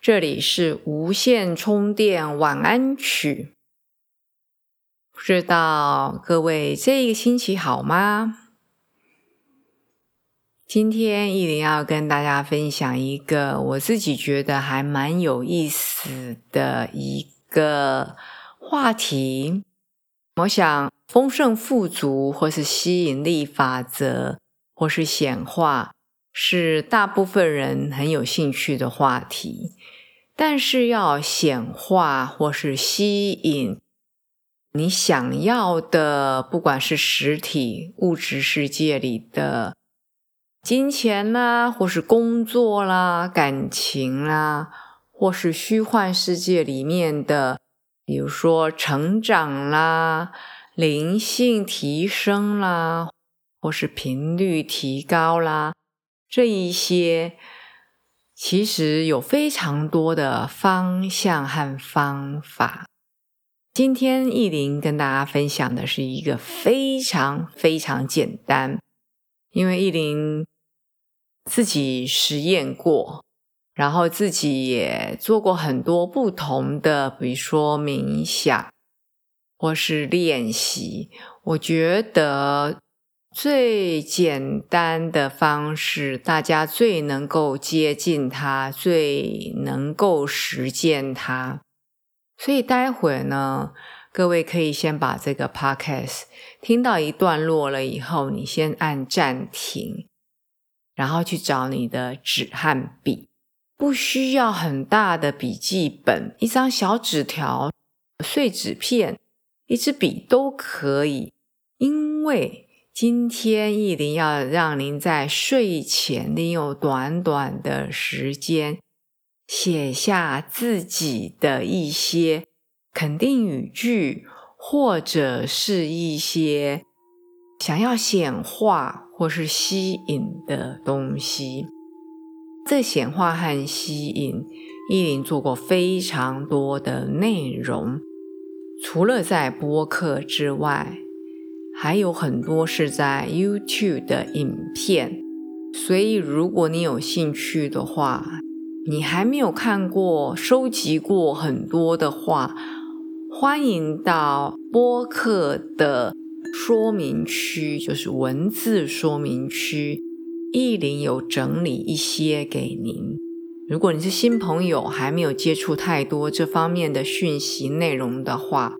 这里是无线充电晚安曲，不知道各位这一个星期好吗？今天依林要跟大家分享一个我自己觉得还蛮有意思的一个话题。我想丰盛富足，或是吸引力法则，或是显化。是大部分人很有兴趣的话题，但是要显化或是吸引你想要的，不管是实体物质世界里的金钱啦，或是工作啦、感情啦，或是虚幻世界里面的，比如说成长啦、灵性提升啦，或是频率提高啦。这一些其实有非常多的方向和方法。今天意林跟大家分享的是一个非常非常简单，因为意林自己实验过，然后自己也做过很多不同的，比如说冥想或是练习，我觉得。最简单的方式，大家最能够接近它，最能够实践它。所以待会呢，各位可以先把这个 podcast 听到一段落了以后，你先按暂停，然后去找你的纸和笔，不需要很大的笔记本，一张小纸条、碎纸片、一支笔都可以，因为。今天意林要让您在睡前利用短短的时间，写下自己的一些肯定语句，或者是一些想要显化或是吸引的东西。这显化和吸引，意林做过非常多的内容，除了在播客之外。还有很多是在 YouTube 的影片，所以如果你有兴趣的话，你还没有看过、收集过很多的话，欢迎到播客的说明区，就是文字说明区，意林有整理一些给您。如果你是新朋友，还没有接触太多这方面的讯息内容的话。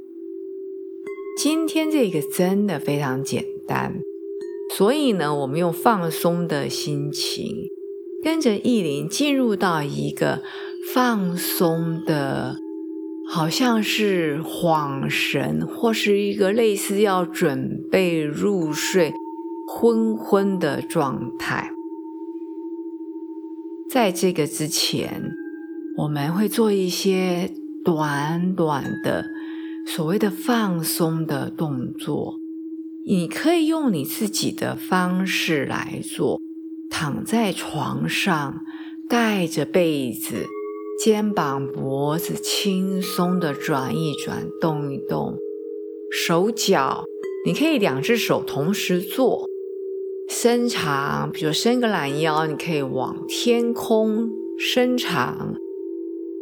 今天这个真的非常简单，所以呢，我们用放松的心情，跟着意林进入到一个放松的，好像是恍神，或是一个类似要准备入睡、昏昏的状态。在这个之前，我们会做一些短短的。所谓的放松的动作，你可以用你自己的方式来做。躺在床上，盖着被子，肩膀、脖子轻松的转一转，动一动，手脚你可以两只手同时做，伸长，比如伸个懒腰，你可以往天空伸长。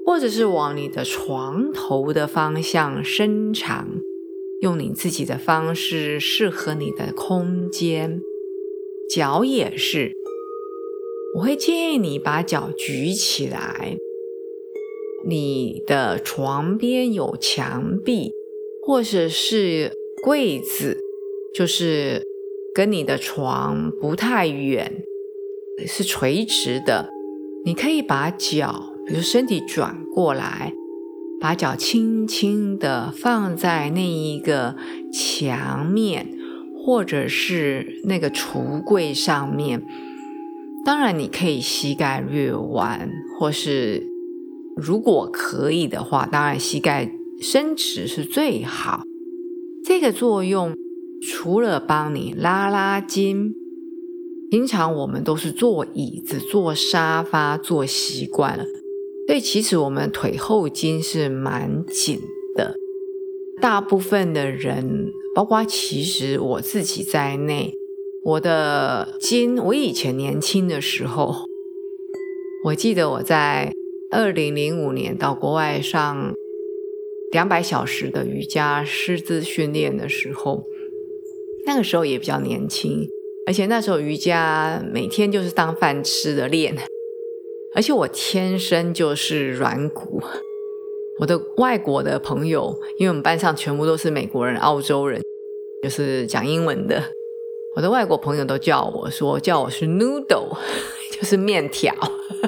或者是往你的床头的方向伸长，用你自己的方式，适合你的空间。脚也是，我会建议你把脚举起来。你的床边有墙壁，或者是柜子，就是跟你的床不太远，是垂直的，你可以把脚。比如身体转过来，把脚轻轻的放在那一个墙面，或者是那个橱柜上面。当然，你可以膝盖略弯，或是如果可以的话，当然膝盖伸直是最好。这个作用除了帮你拉拉筋，平常我们都是坐椅子、坐沙发坐习惯了，所以其实我们腿后筋是蛮紧的。大部分的人，包括其实我自己在内，我的筋，我以前年轻的时候，我记得我在。二零零五年到国外上两百小时的瑜伽师资训练的时候，那个时候也比较年轻，而且那时候瑜伽每天就是当饭吃的练，而且我天生就是软骨。我的外国的朋友，因为我们班上全部都是美国人、澳洲人，就是讲英文的，我的外国朋友都叫我说叫我是 noodle，就是面条。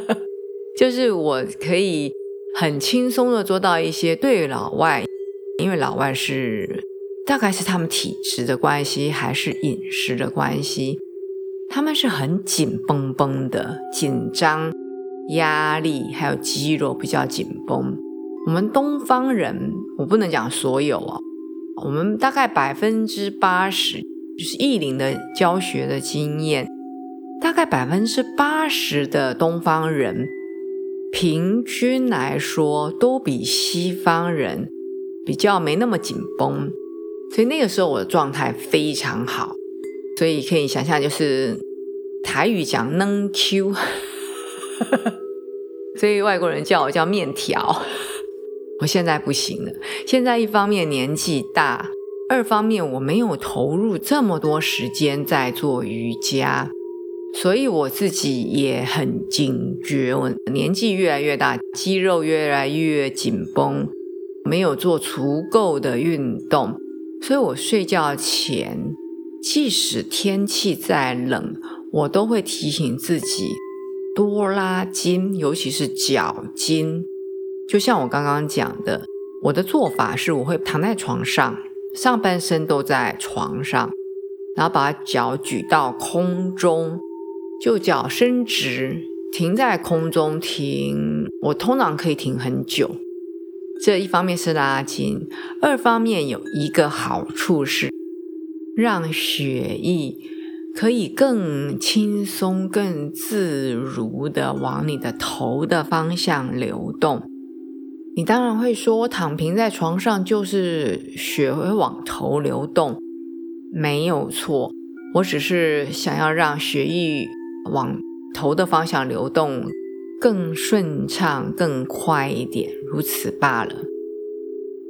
就是我可以很轻松的做到一些对老外，因为老外是大概是他们体质的关系，还是饮食的关系，他们是很紧绷绷的，紧张、压力还有肌肉比较紧绷。我们东方人，我不能讲所有哦，我们大概百分之八十，就是艺林的教学的经验，大概百分之八十的东方人。平均来说，都比西方人比较没那么紧绷，所以那个时候我的状态非常好，所以可以想象，就是台语讲能 Q，所以外国人叫我叫面条。我现在不行了，现在一方面年纪大，二方面我没有投入这么多时间在做瑜伽。所以我自己也很警觉，我年纪越来越大，肌肉越来越紧绷，没有做足够的运动，所以我睡觉前，即使天气再冷，我都会提醒自己多拉筋，尤其是脚筋。就像我刚刚讲的，我的做法是我会躺在床上，上半身都在床上，然后把脚举到空中。就脚伸直，停在空中停。我通常可以停很久。这一方面是拉筋，二方面有一个好处是，让血液可以更轻松、更自如的往你的头的方向流动。你当然会说，躺平在床上就是血会往头流动，没有错。我只是想要让血液。往头的方向流动更顺畅、更快一点，如此罢了。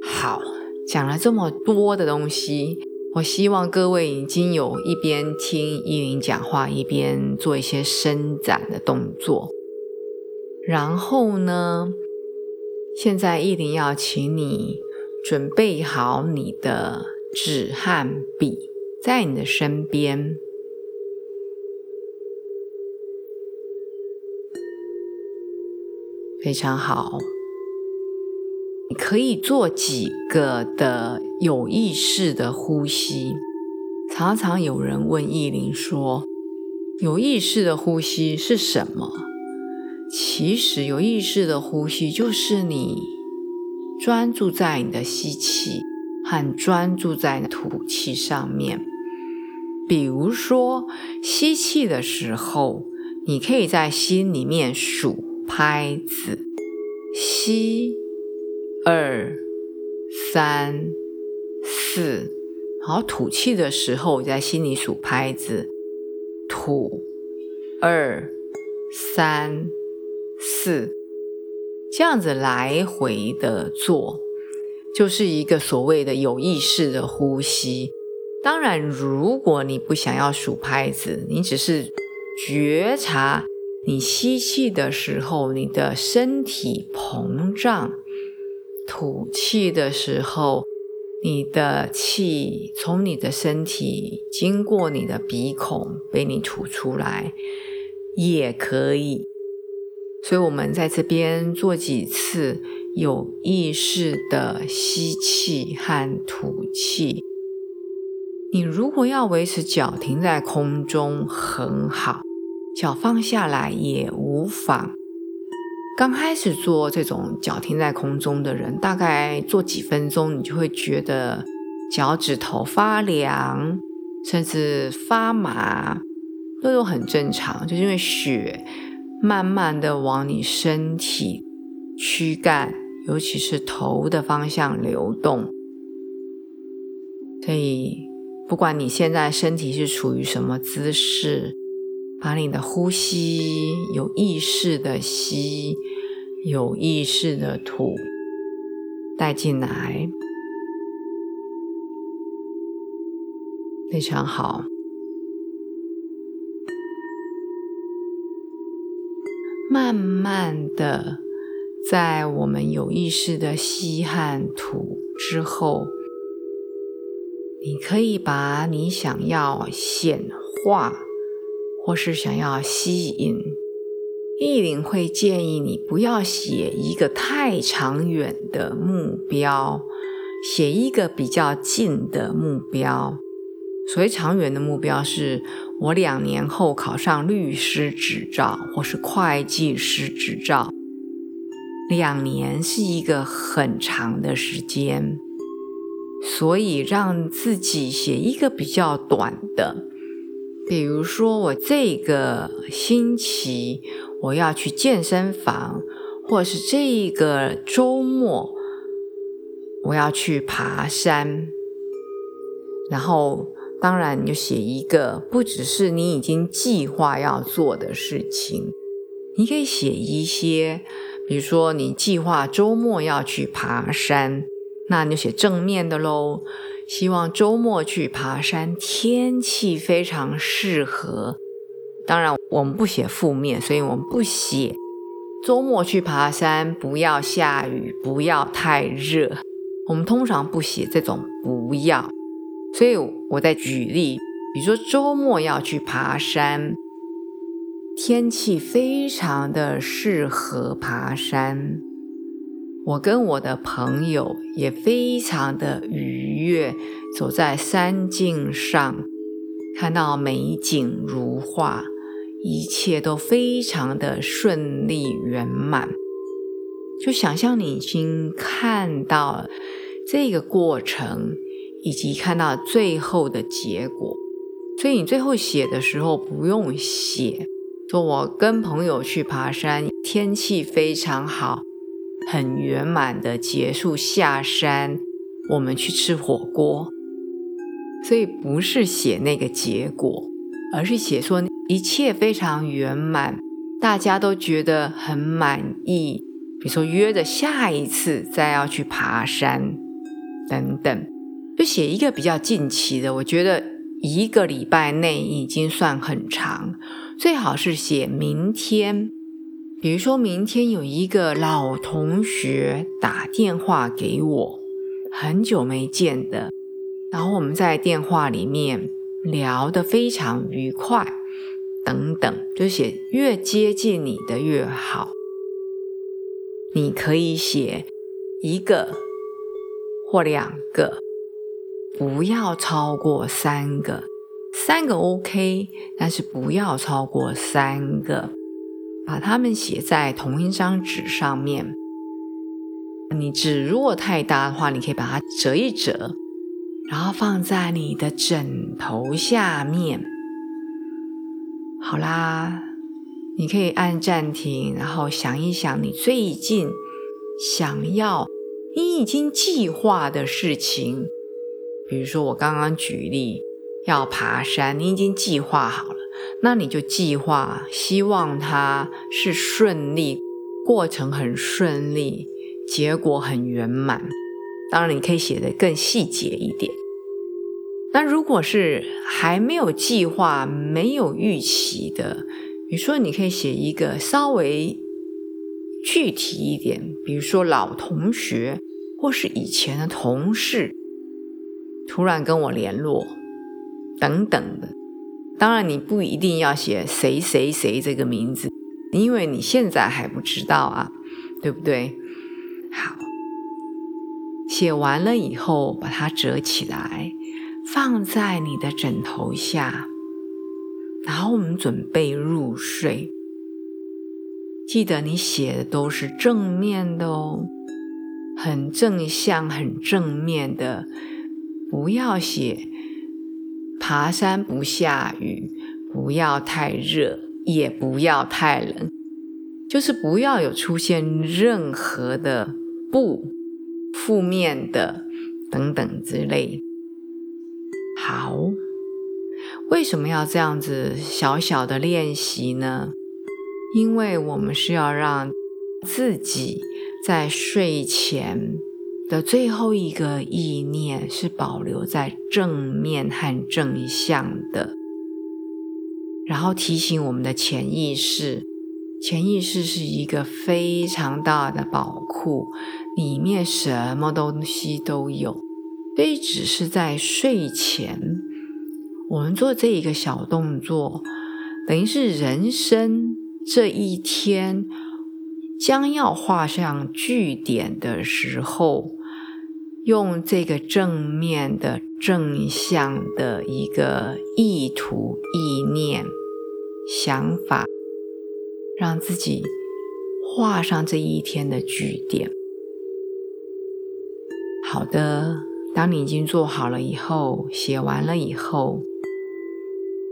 好，讲了这么多的东西，我希望各位已经有一边听依林讲话，一边做一些伸展的动作。然后呢，现在依林要请你准备好你的纸和笔，在你的身边。非常好，可以做几个的有意识的呼吸。常常有人问意林说：“有意识的呼吸是什么？”其实，有意识的呼吸就是你专注在你的吸气和专注在吐气上面。比如说，吸气的时候，你可以在心里面数。拍子，吸，二，三，四，好，吐气的时候在心里数拍子，吐，二，三，四，这样子来回的做，就是一个所谓的有意识的呼吸。当然，如果你不想要数拍子，你只是觉察。你吸气的时候，你的身体膨胀；吐气的时候，你的气从你的身体经过你的鼻孔被你吐出来，也可以。所以，我们在这边做几次有意识的吸气和吐气。你如果要维持脚停在空中，很好。脚放下来也无妨，刚开始做这种脚停在空中的人，大概做几分钟，你就会觉得脚趾头发凉，甚至发麻，都有很正常，就是因为血慢慢的往你身体躯干，尤其是头的方向流动。所以，不管你现在身体是处于什么姿势。把你的呼吸有意识的吸，有意识的吐带进来，非常好。慢慢的，在我们有意识的吸和吐之后，你可以把你想要显化。或是想要吸引，意林会建议你不要写一个太长远的目标，写一个比较近的目标。所谓长远的目标，是我两年后考上律师执照或是会计师执照。两年是一个很长的时间，所以让自己写一个比较短的。比如说，我这个星期我要去健身房，或是这个周末我要去爬山。然后，当然你就写一个，不只是你已经计划要做的事情，你可以写一些，比如说你计划周末要去爬山，那你就写正面的喽。希望周末去爬山，天气非常适合。当然，我们不写负面，所以我们不写周末去爬山，不要下雨，不要太热。我们通常不写这种不要。所以我在举例，比如说周末要去爬山，天气非常的适合爬山。我跟我的朋友也非常的愉悦，走在山径上，看到美景如画，一切都非常的顺利圆满。就想象你已经看到这个过程，以及看到最后的结果，所以你最后写的时候不用写，说我跟朋友去爬山，天气非常好。很圆满的结束下山，我们去吃火锅。所以不是写那个结果，而是写说一切非常圆满，大家都觉得很满意。比如说约着下一次再要去爬山等等，就写一个比较近期的。我觉得一个礼拜内已经算很长，最好是写明天。比如说明天有一个老同学打电话给我，很久没见的，然后我们在电话里面聊得非常愉快，等等，就写越接近你的越好。你可以写一个或两个，不要超过三个，三个 OK，但是不要超过三个。把它们写在同一张纸上面。你纸如果太大的话，你可以把它折一折，然后放在你的枕头下面。好啦，你可以按暂停，然后想一想你最近想要、你已经计划的事情。比如说我刚刚举例要爬山，你已经计划好了。那你就计划，希望它是顺利，过程很顺利，结果很圆满。当然，你可以写的更细节一点。那如果是还没有计划、没有预期的，比如说，你可以写一个稍微具体一点，比如说老同学或是以前的同事突然跟我联络，等等的。当然，你不一定要写谁谁谁这个名字，因为你现在还不知道啊，对不对？好，写完了以后，把它折起来，放在你的枕头下，然后我们准备入睡。记得你写的都是正面的哦，很正向、很正面的，不要写爬山不下雨，不要太热，也不要太冷，就是不要有出现任何的不负面的等等之类。好。为什么要这样子小小的练习呢？因为我们是要让自己在睡前的最后一个意念是保留在正面和正向的，然后提醒我们的潜意识，潜意识是一个非常大的宝库，里面什么东西都有，所以只是在睡前。我们做这一个小动作，等于是人生这一天将要画上句点的时候，用这个正面的正向的一个意图、意念、想法，让自己画上这一天的句点。好的，当你已经做好了以后，写完了以后。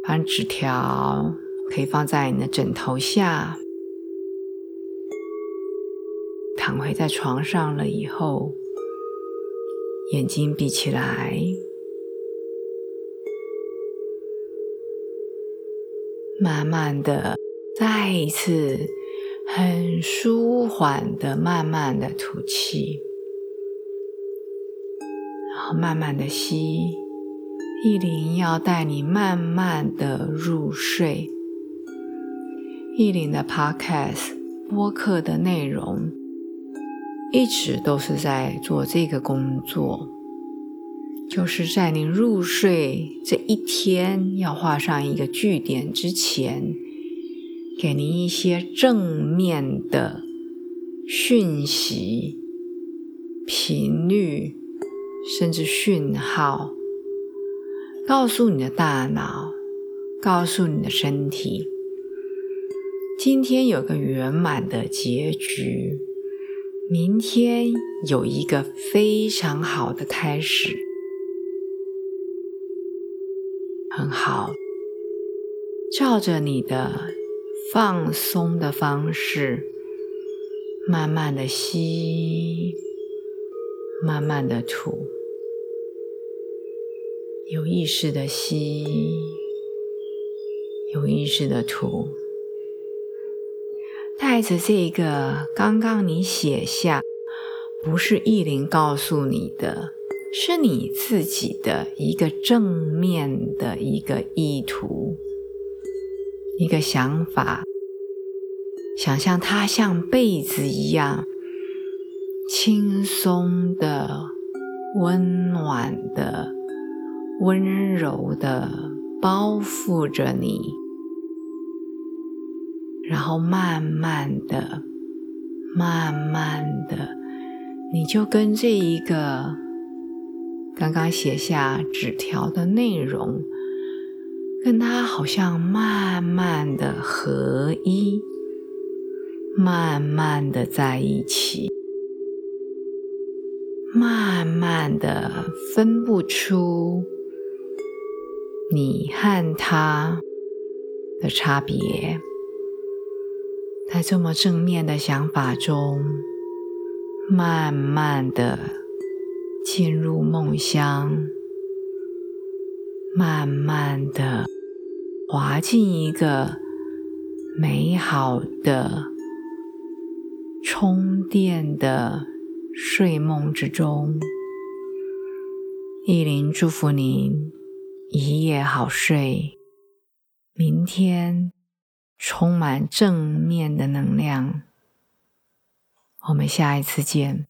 把纸条可以放在你的枕头下，躺回在床上了以后，眼睛闭起来，慢慢的，再一次很舒缓的，慢慢的吐气，然后慢慢的吸。意林要带你慢慢的入睡。意林的 Podcast 播客的内容一直都是在做这个工作，就是在你入睡这一天要画上一个句点之前，给您一些正面的讯息、频率，甚至讯号。告诉你的大脑，告诉你的身体，今天有个圆满的结局，明天有一个非常好的开始，很好。照着你的放松的方式，慢慢的吸，慢慢的吐。有意识的吸，有意识的吐，带着这个刚刚你写下，不是意林告诉你的，是你自己的一个正面的一个意图，一个想法，想象它像被子一样轻松的、温暖的。温柔的包覆着你，然后慢慢的、慢慢的，你就跟这一个刚刚写下纸条的内容，跟他好像慢慢的合一，慢慢的在一起，慢慢的分不出。你和他的差别，在这么正面的想法中，慢慢的进入梦乡，慢慢的滑进一个美好的充电的睡梦之中。意林祝福您。一夜好睡，明天充满正面的能量。我们下一次见。